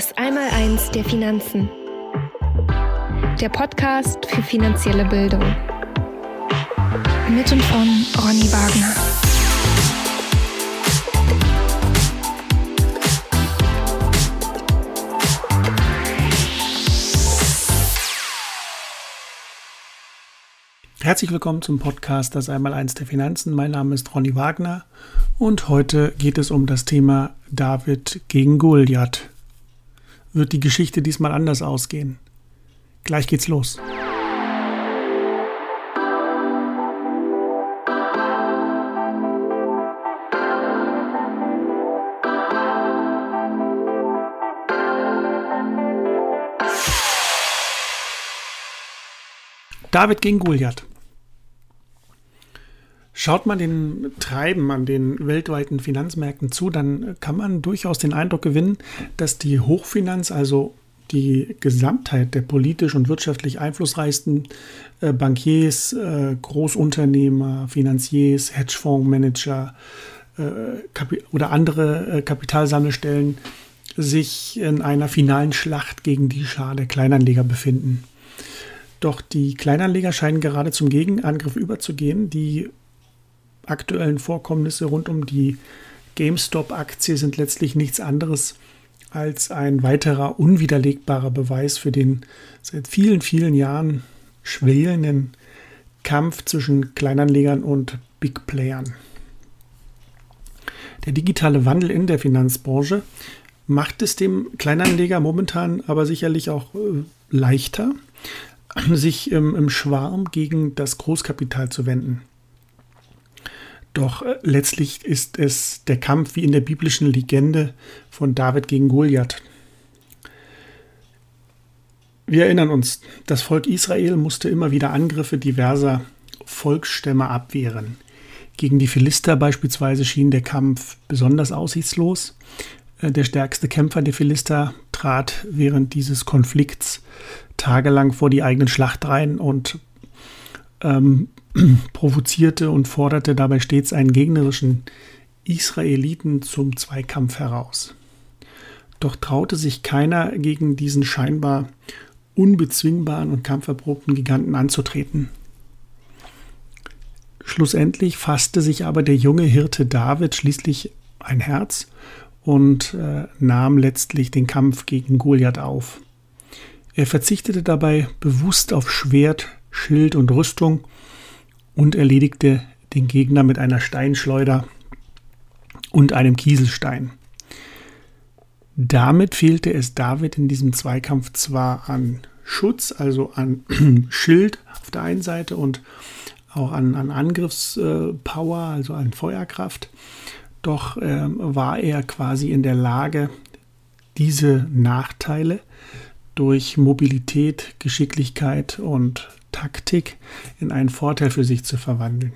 Das Einmaleins der Finanzen. Der Podcast für finanzielle Bildung. Mit und von Ronny Wagner. Herzlich willkommen zum Podcast Das Einmaleins der Finanzen. Mein Name ist Ronny Wagner und heute geht es um das Thema David gegen Goliath wird die Geschichte diesmal anders ausgehen. Gleich geht's los. David gegen Goliath. Schaut man den Treiben an den weltweiten Finanzmärkten zu, dann kann man durchaus den Eindruck gewinnen, dass die Hochfinanz, also die Gesamtheit der politisch und wirtschaftlich einflussreichsten äh, Bankiers, äh, Großunternehmer, Finanziers, Hedgefondsmanager äh, oder andere Kapitalsammelstellen sich in einer finalen Schlacht gegen die Schar der Kleinanleger befinden. Doch die Kleinanleger scheinen gerade zum Gegenangriff überzugehen. Die aktuellen Vorkommnisse rund um die GameStop-Aktie sind letztlich nichts anderes als ein weiterer unwiderlegbarer Beweis für den seit vielen, vielen Jahren schwelenden Kampf zwischen Kleinanlegern und Big Playern. Der digitale Wandel in der Finanzbranche macht es dem Kleinanleger momentan aber sicherlich auch äh, leichter, sich im, im Schwarm gegen das Großkapital zu wenden. Doch äh, letztlich ist es der Kampf wie in der biblischen Legende von David gegen Goliath. Wir erinnern uns, das Volk Israel musste immer wieder Angriffe diverser Volksstämme abwehren. Gegen die Philister beispielsweise schien der Kampf besonders aussichtslos. Äh, der stärkste Kämpfer der Philister trat während dieses Konflikts tagelang vor die eigenen Schlachtreihen und ähm, provozierte und forderte dabei stets einen gegnerischen Israeliten zum Zweikampf heraus. Doch traute sich keiner gegen diesen scheinbar unbezwingbaren und kampferprobten Giganten anzutreten. Schlussendlich fasste sich aber der junge Hirte David schließlich ein Herz und äh, nahm letztlich den Kampf gegen Goliath auf. Er verzichtete dabei bewusst auf Schwert, Schild und Rüstung und erledigte den Gegner mit einer Steinschleuder und einem Kieselstein. Damit fehlte es David in diesem Zweikampf zwar an Schutz, also an Schild auf der einen Seite und auch an, an Angriffspower, also an Feuerkraft, doch äh, war er quasi in der Lage, diese Nachteile durch Mobilität, Geschicklichkeit und Taktik in einen Vorteil für sich zu verwandeln.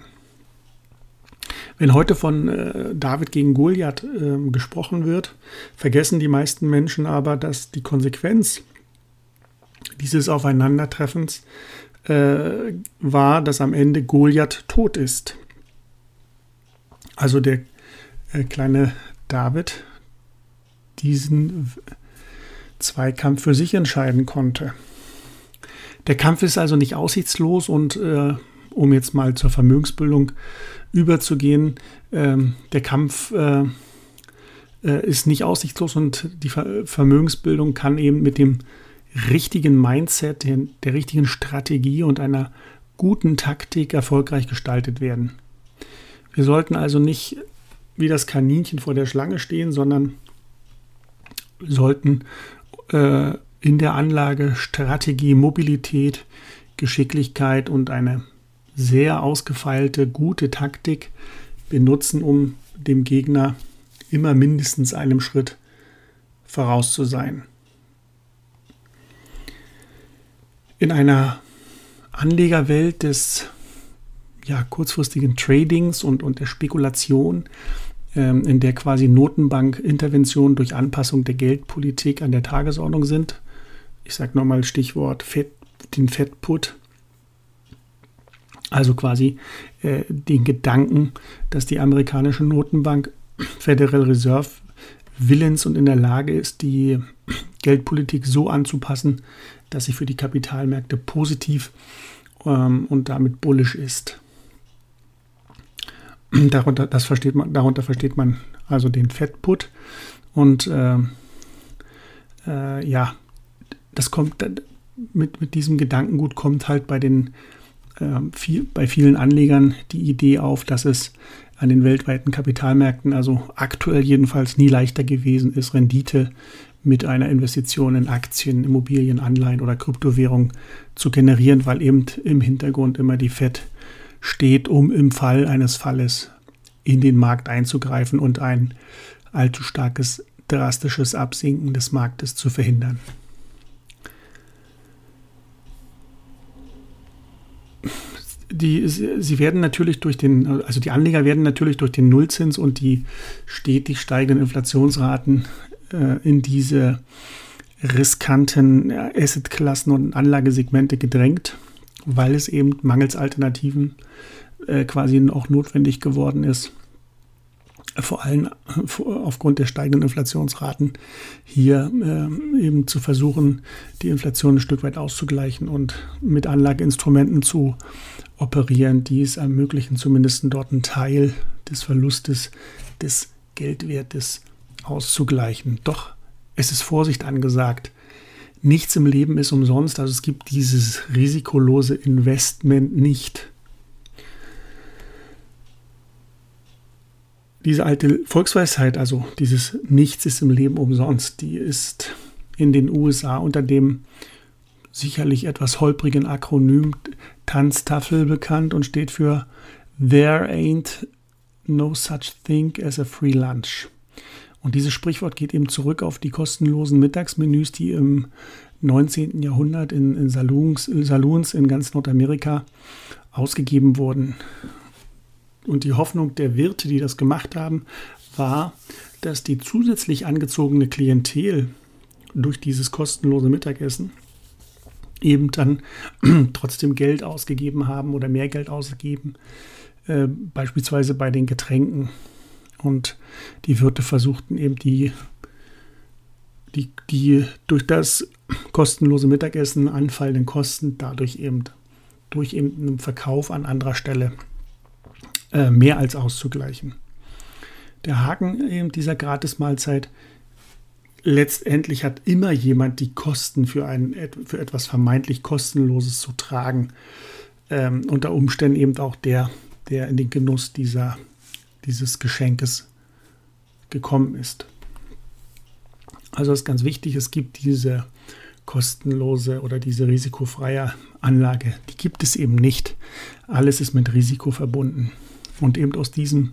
Wenn heute von äh, David gegen Goliath äh, gesprochen wird, vergessen die meisten Menschen aber, dass die Konsequenz dieses Aufeinandertreffens äh, war, dass am Ende Goliath tot ist. Also der äh, kleine David diesen Zweikampf für sich entscheiden konnte. Der Kampf ist also nicht aussichtslos und äh, um jetzt mal zur Vermögensbildung überzugehen, äh, der Kampf äh, äh, ist nicht aussichtslos und die Ver Vermögensbildung kann eben mit dem richtigen Mindset, der, der richtigen Strategie und einer guten Taktik erfolgreich gestaltet werden. Wir sollten also nicht wie das Kaninchen vor der Schlange stehen, sondern sollten äh, in der Anlage Strategie, Mobilität, Geschicklichkeit und eine sehr ausgefeilte, gute Taktik benutzen, um dem Gegner immer mindestens einem Schritt voraus zu sein. In einer Anlegerwelt des ja, kurzfristigen Tradings und, und der Spekulation in der quasi Notenbankinterventionen durch Anpassung der Geldpolitik an der Tagesordnung sind. Ich sage nochmal Stichwort Fed, den Fed-Put. Also quasi äh, den Gedanken, dass die amerikanische Notenbank Federal Reserve willens und in der Lage ist, die Geldpolitik so anzupassen, dass sie für die Kapitalmärkte positiv ähm, und damit bullisch ist. Darunter, das versteht man, darunter versteht man also den Fettput. Und äh, äh, ja, das kommt mit, mit diesem Gedankengut kommt halt bei den äh, viel, bei vielen Anlegern die Idee auf, dass es an den weltweiten Kapitalmärkten, also aktuell jedenfalls nie leichter gewesen ist, Rendite mit einer Investition in Aktien, Immobilien, Anleihen oder Kryptowährung zu generieren, weil eben im Hintergrund immer die FED steht, um im Fall eines Falles in den Markt einzugreifen und ein allzu starkes, drastisches Absinken des Marktes zu verhindern. die, sie werden natürlich durch den, also die Anleger werden natürlich durch den Nullzins und die stetig steigenden Inflationsraten äh, in diese riskanten Assetklassen und Anlagesegmente gedrängt, weil es eben mangels Alternativen äh, quasi auch notwendig geworden ist, vor allem aufgrund der steigenden Inflationsraten hier äh, eben zu versuchen, die Inflation ein Stück weit auszugleichen und mit Anlageinstrumenten zu operieren, die es ermöglichen, zumindest dort einen Teil des Verlustes des Geldwertes auszugleichen. Doch es ist Vorsicht angesagt. Nichts im Leben ist umsonst, also es gibt dieses risikolose Investment nicht. Diese alte Volksweisheit, also dieses Nichts ist im Leben umsonst, die ist in den USA unter dem sicherlich etwas holprigen Akronym Tanztafel bekannt und steht für There ain't no such thing as a free lunch. Und dieses Sprichwort geht eben zurück auf die kostenlosen Mittagsmenüs, die im 19. Jahrhundert in, in Saloons, Saloons in ganz Nordamerika ausgegeben wurden. Und die Hoffnung der Wirte, die das gemacht haben, war, dass die zusätzlich angezogene Klientel durch dieses kostenlose Mittagessen eben dann trotzdem Geld ausgegeben haben oder mehr Geld ausgegeben, äh, beispielsweise bei den Getränken. Und die Wirte versuchten eben die, die, die durch das kostenlose Mittagessen anfallenden Kosten dadurch eben durch eben einen Verkauf an anderer Stelle äh, mehr als auszugleichen. Der Haken eben dieser Gratismahlzeit letztendlich hat immer jemand die Kosten für, ein, für etwas vermeintlich kostenloses zu tragen. Ähm, unter Umständen eben auch der, der in den Genuss dieser, dieses Geschenkes gekommen ist. Also ist ganz wichtig, es gibt diese kostenlose oder diese risikofreie Anlage. Die gibt es eben nicht. Alles ist mit Risiko verbunden. Und eben aus diesem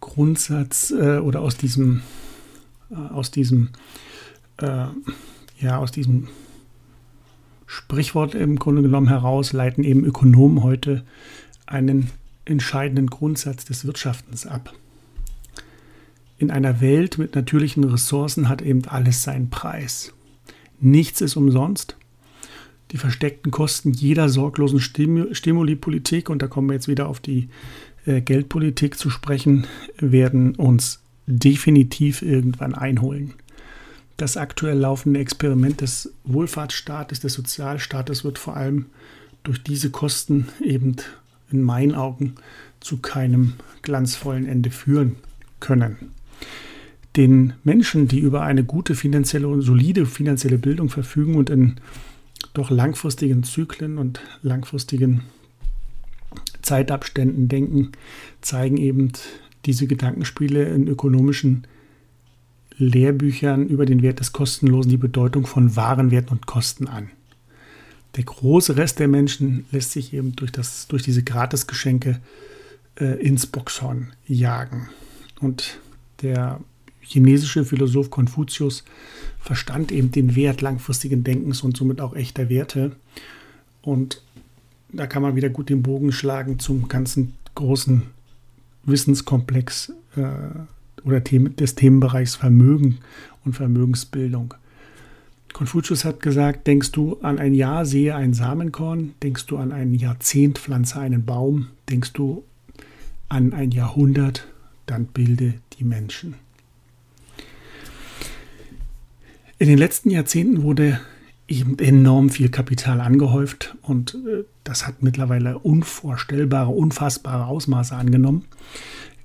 Grundsatz äh, oder aus diesem äh, aus diesem, äh, ja, aus diesem Sprichwort im Grunde genommen heraus leiten eben Ökonomen heute einen entscheidenden Grundsatz des Wirtschaftens ab. In einer Welt mit natürlichen Ressourcen hat eben alles seinen Preis. Nichts ist umsonst. Die versteckten Kosten jeder sorglosen Stimulipolitik, und da kommen wir jetzt wieder auf die äh, Geldpolitik zu sprechen, werden uns definitiv irgendwann einholen. Das aktuell laufende Experiment des Wohlfahrtsstaates, des Sozialstaates wird vor allem durch diese Kosten eben in meinen Augen zu keinem glanzvollen Ende führen können. Den Menschen, die über eine gute finanzielle und solide finanzielle Bildung verfügen und in doch langfristigen Zyklen und langfristigen Zeitabständen denken, zeigen eben diese Gedankenspiele in ökonomischen Lehrbüchern über den Wert des Kostenlosen die Bedeutung von Warenwerten und Kosten an. Der große Rest der Menschen lässt sich eben durch, das, durch diese Gratisgeschenke äh, ins Boxhorn jagen. Und der chinesische Philosoph Konfuzius verstand eben den Wert langfristigen Denkens und somit auch echter Werte. Und da kann man wieder gut den Bogen schlagen zum ganzen großen Wissenskomplex äh, oder des Themenbereichs Vermögen und Vermögensbildung. Konfuzius hat gesagt, denkst du an ein Jahr, sehe ein Samenkorn, denkst du an ein Jahrzehnt, pflanze einen Baum, denkst du an ein Jahrhundert, dann bilde die Menschen. In den letzten Jahrzehnten wurde eben enorm viel Kapital angehäuft und äh, das hat mittlerweile unvorstellbare, unfassbare Ausmaße angenommen.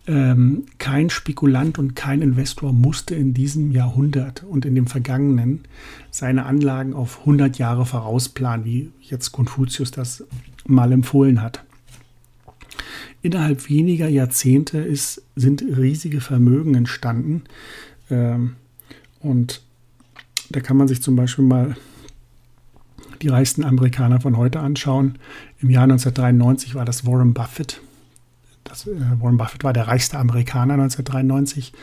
Ähm, kein Spekulant und kein Investor musste in diesem Jahrhundert und in dem vergangenen seine Anlagen auf 100 Jahre vorausplanen, wie jetzt Konfuzius das mal empfohlen hat. Innerhalb weniger Jahrzehnte ist, sind riesige Vermögen entstanden. Ähm, und da kann man sich zum Beispiel mal die reichsten Amerikaner von heute anschauen. Im Jahr 1993 war das Warren Buffett. Das, äh, Warren Buffett war der reichste Amerikaner 1993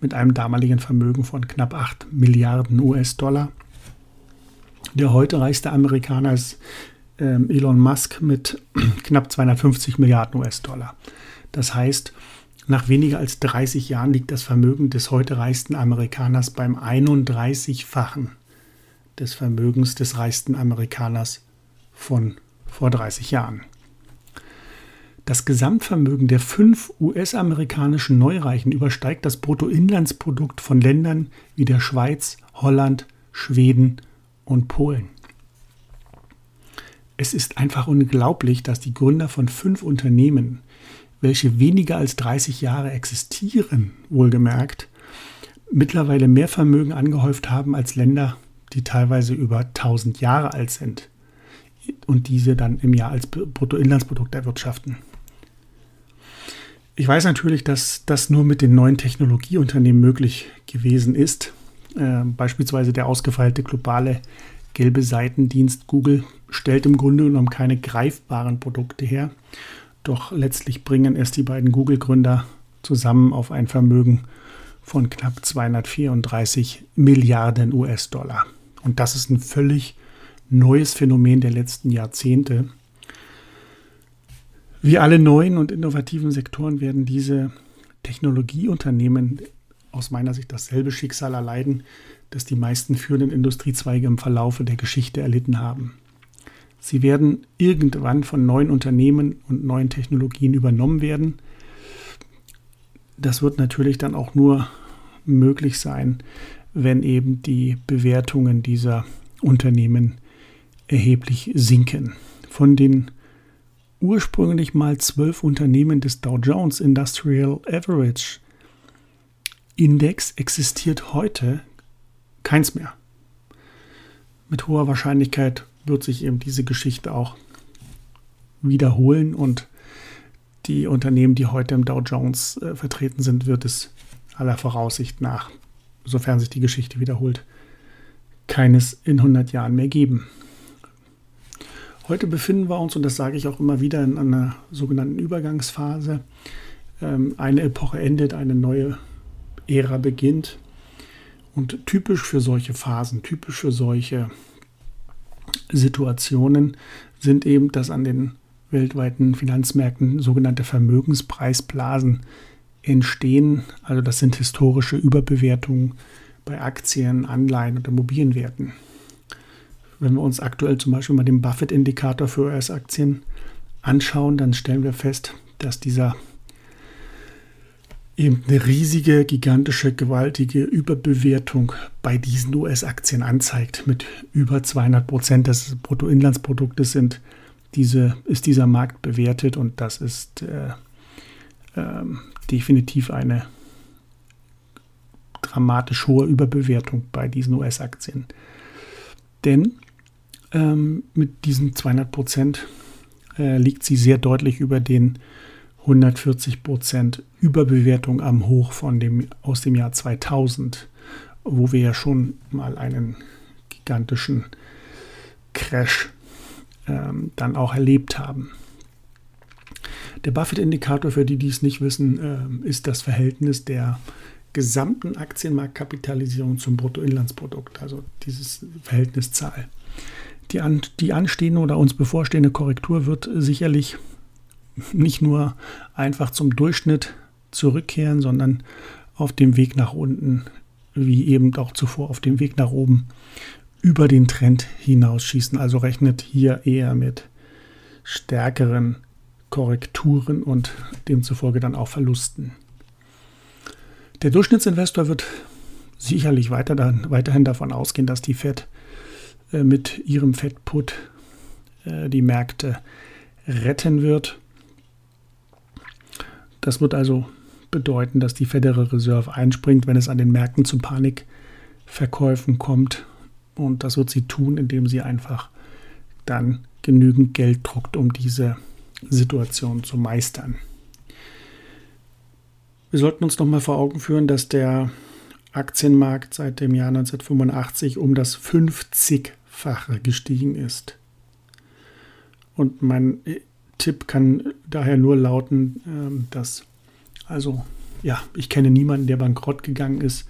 mit einem damaligen Vermögen von knapp 8 Milliarden US-Dollar. Der heute reichste Amerikaner ist äh, Elon Musk mit knapp 250 Milliarden US-Dollar. Das heißt, nach weniger als 30 Jahren liegt das Vermögen des heute reichsten Amerikaners beim 31-fachen des Vermögens des reichsten Amerikaners von vor 30 Jahren. Das Gesamtvermögen der fünf US-amerikanischen Neureichen übersteigt das Bruttoinlandsprodukt von Ländern wie der Schweiz, Holland, Schweden und Polen. Es ist einfach unglaublich, dass die Gründer von fünf Unternehmen, welche weniger als 30 Jahre existieren, wohlgemerkt, mittlerweile mehr Vermögen angehäuft haben als Länder die teilweise über 1000 Jahre alt sind und diese dann im Jahr als Bruttoinlandsprodukt erwirtschaften. Ich weiß natürlich, dass das nur mit den neuen Technologieunternehmen möglich gewesen ist. Äh, beispielsweise der ausgefeilte globale gelbe Seitendienst Google stellt im Grunde genommen keine greifbaren Produkte her. Doch letztlich bringen es die beiden Google-Gründer zusammen auf ein Vermögen von knapp 234 Milliarden US-Dollar. Und das ist ein völlig neues Phänomen der letzten Jahrzehnte. Wie alle neuen und innovativen Sektoren werden diese Technologieunternehmen aus meiner Sicht dasselbe Schicksal erleiden, das die meisten führenden Industriezweige im Verlaufe der Geschichte erlitten haben. Sie werden irgendwann von neuen Unternehmen und neuen Technologien übernommen werden. Das wird natürlich dann auch nur möglich sein, wenn eben die Bewertungen dieser Unternehmen erheblich sinken. Von den ursprünglich mal zwölf Unternehmen des Dow Jones Industrial Average Index existiert heute keins mehr. Mit hoher Wahrscheinlichkeit wird sich eben diese Geschichte auch wiederholen und die Unternehmen, die heute im Dow Jones äh, vertreten sind, wird es aller Voraussicht nach sofern sich die Geschichte wiederholt, keines in 100 Jahren mehr geben. Heute befinden wir uns, und das sage ich auch immer wieder, in einer sogenannten Übergangsphase. Ähm, eine Epoche endet, eine neue Ära beginnt. Und typisch für solche Phasen, typisch für solche Situationen sind eben, dass an den weltweiten Finanzmärkten sogenannte Vermögenspreisblasen entstehen. Also das sind historische Überbewertungen bei Aktien, Anleihen und Immobilienwerten. Wenn wir uns aktuell zum Beispiel mal den Buffett-Indikator für US-Aktien anschauen, dann stellen wir fest, dass dieser eben eine riesige, gigantische, gewaltige Überbewertung bei diesen US-Aktien anzeigt. Mit über 200 Prozent des Bruttoinlandsproduktes sind diese, ist dieser Markt bewertet und das ist äh, ähm, definitiv eine dramatisch hohe Überbewertung bei diesen US-Aktien. Denn ähm, mit diesen 200 Prozent äh, liegt sie sehr deutlich über den 140 Prozent Überbewertung am Hoch von dem, aus dem Jahr 2000, wo wir ja schon mal einen gigantischen Crash ähm, dann auch erlebt haben. Der Buffett-Indikator, für die, die es nicht wissen, äh, ist das Verhältnis der gesamten Aktienmarktkapitalisierung zum Bruttoinlandsprodukt, also dieses Verhältniszahl. Die, an, die anstehende oder uns bevorstehende Korrektur wird sicherlich nicht nur einfach zum Durchschnitt zurückkehren, sondern auf dem Weg nach unten, wie eben auch zuvor auf dem Weg nach oben, über den Trend hinausschießen. Also rechnet hier eher mit stärkeren Korrekturen und demzufolge dann auch Verlusten. Der Durchschnittsinvestor wird sicherlich weiter dann, weiterhin davon ausgehen, dass die Fed mit ihrem Fettput äh, die Märkte retten wird. Das wird also bedeuten, dass die Federal Reserve einspringt, wenn es an den Märkten zu Panikverkäufen kommt. Und das wird sie tun, indem sie einfach dann genügend Geld druckt, um diese Situation zu meistern. Wir sollten uns noch mal vor Augen führen, dass der Aktienmarkt seit dem Jahr 1985 um das 50-fache gestiegen ist. Und mein Tipp kann daher nur lauten, ähm, dass, also, ja, ich kenne niemanden, der bankrott gegangen ist,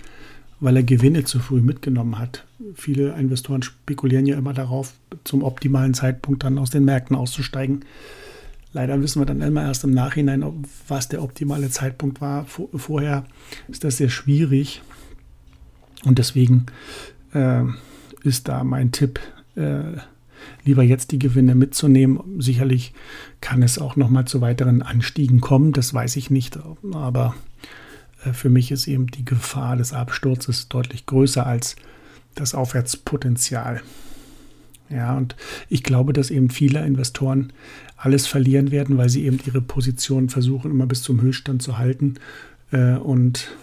weil er Gewinne zu früh mitgenommen hat. Viele Investoren spekulieren ja immer darauf, zum optimalen Zeitpunkt dann aus den Märkten auszusteigen. Leider wissen wir dann immer erst im Nachhinein, was der optimale Zeitpunkt war. Vorher ist das sehr schwierig. Und deswegen äh, ist da mein Tipp, äh, lieber jetzt die Gewinne mitzunehmen. Sicherlich kann es auch nochmal zu weiteren Anstiegen kommen, das weiß ich nicht, aber äh, für mich ist eben die Gefahr des Absturzes deutlich größer als das Aufwärtspotenzial. Ja, und ich glaube, dass eben viele Investoren alles verlieren werden, weil sie eben ihre Position versuchen, immer bis zum Höchststand zu halten äh, und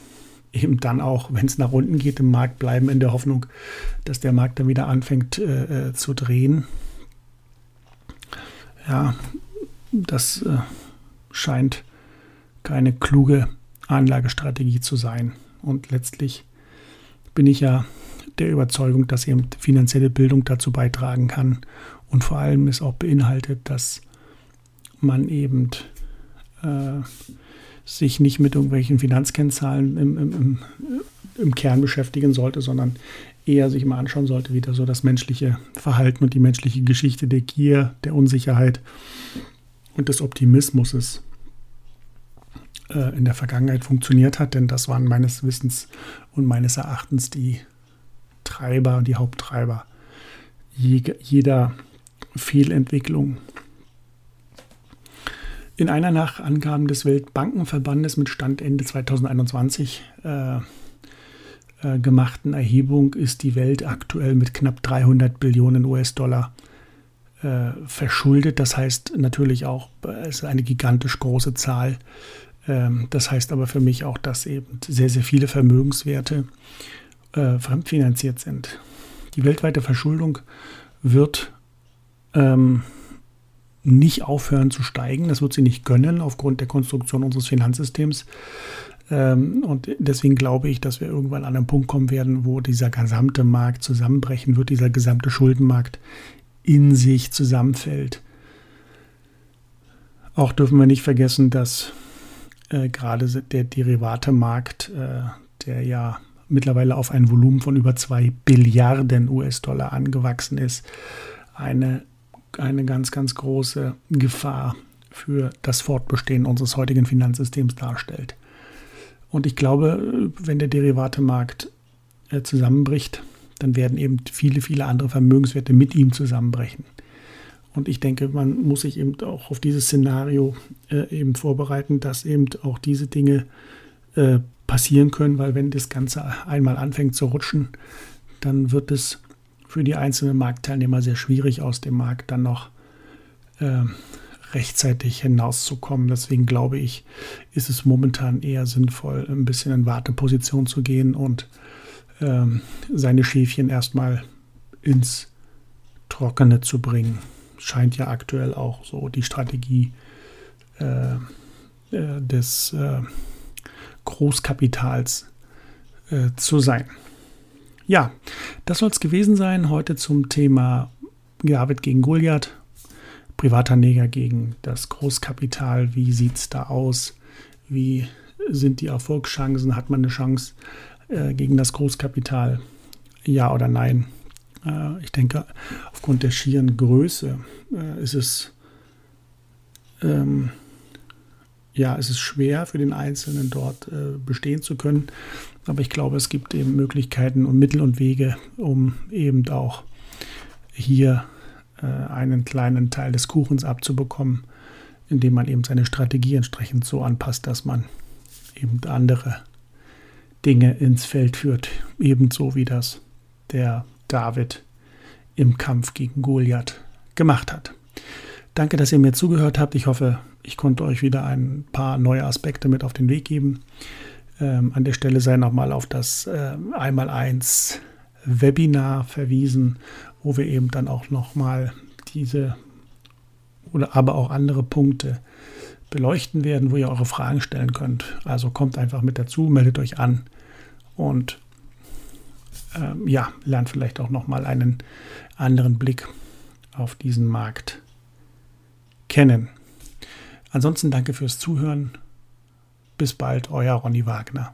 eben dann auch, wenn es nach unten geht, im Markt bleiben, in der Hoffnung, dass der Markt dann wieder anfängt äh, äh, zu drehen. Ja, das äh, scheint keine kluge Anlagestrategie zu sein. Und letztlich bin ich ja der Überzeugung, dass eben finanzielle Bildung dazu beitragen kann und vor allem es auch beinhaltet, dass man eben äh, sich nicht mit irgendwelchen Finanzkennzahlen im, im, im, im Kern beschäftigen sollte, sondern eher sich mal anschauen sollte, wie da so das menschliche Verhalten und die menschliche Geschichte der Gier, der Unsicherheit und des Optimismus ist äh, in der Vergangenheit funktioniert hat, denn das waren meines Wissens und meines Erachtens die Treiber, die Haupttreiber jeder Fehlentwicklung. In einer nach Angaben des Weltbankenverbandes mit Stand Ende 2021 äh, äh, gemachten Erhebung ist die Welt aktuell mit knapp 300 Billionen US-Dollar äh, verschuldet. Das heißt natürlich auch, äh, es ist eine gigantisch große Zahl. Ähm, das heißt aber für mich auch, dass eben sehr, sehr viele Vermögenswerte äh, fremdfinanziert sind. Die weltweite Verschuldung wird ähm, nicht aufhören zu steigen. Das wird sie nicht gönnen aufgrund der Konstruktion unseres Finanzsystems. Ähm, und deswegen glaube ich, dass wir irgendwann an einen Punkt kommen werden, wo dieser gesamte Markt zusammenbrechen wird, dieser gesamte Schuldenmarkt in sich zusammenfällt. Auch dürfen wir nicht vergessen, dass äh, gerade der Derivatemarkt, äh, der ja mittlerweile auf ein Volumen von über 2 Billiarden US-Dollar angewachsen ist, eine, eine ganz, ganz große Gefahr für das Fortbestehen unseres heutigen Finanzsystems darstellt. Und ich glaube, wenn der Derivatemarkt äh, zusammenbricht, dann werden eben viele, viele andere Vermögenswerte mit ihm zusammenbrechen. Und ich denke, man muss sich eben auch auf dieses Szenario äh, eben vorbereiten, dass eben auch diese Dinge äh, passieren können, weil wenn das Ganze einmal anfängt zu rutschen, dann wird es für die einzelnen Marktteilnehmer sehr schwierig, aus dem Markt dann noch äh, rechtzeitig hinauszukommen. Deswegen glaube ich, ist es momentan eher sinnvoll, ein bisschen in Warteposition zu gehen und ähm, seine Schäfchen erstmal ins Trockene zu bringen scheint ja aktuell auch so die Strategie äh, äh, des äh, Großkapitals äh, zu sein. Ja, das soll es gewesen sein heute zum Thema David gegen Goliath, privater Neger gegen das Großkapital. Wie sieht es da aus? Wie sind die Erfolgschancen? Hat man eine Chance äh, gegen das Großkapital? Ja oder nein? Äh, ich denke, aufgrund der schieren Größe äh, ist es ähm, ja, es ist schwer für den Einzelnen dort äh, bestehen zu können. Aber ich glaube, es gibt eben Möglichkeiten und Mittel und Wege, um eben auch hier äh, einen kleinen Teil des Kuchens abzubekommen, indem man eben seine Strategie entsprechend so anpasst, dass man eben andere Dinge ins Feld führt, ebenso wie das der David im Kampf gegen Goliath gemacht hat. Danke, dass ihr mir zugehört habt. Ich hoffe, ich konnte euch wieder ein paar neue Aspekte mit auf den Weg geben. Ähm, an der Stelle sei nochmal auf das äh, Einmal-Eins Webinar verwiesen, wo wir eben dann auch nochmal diese oder aber auch andere Punkte beleuchten werden, wo ihr eure Fragen stellen könnt. Also kommt einfach mit dazu, meldet euch an und ähm, ja, lernt vielleicht auch nochmal einen anderen Blick auf diesen Markt kennen. Ansonsten danke fürs Zuhören. Bis bald, euer Ronny Wagner.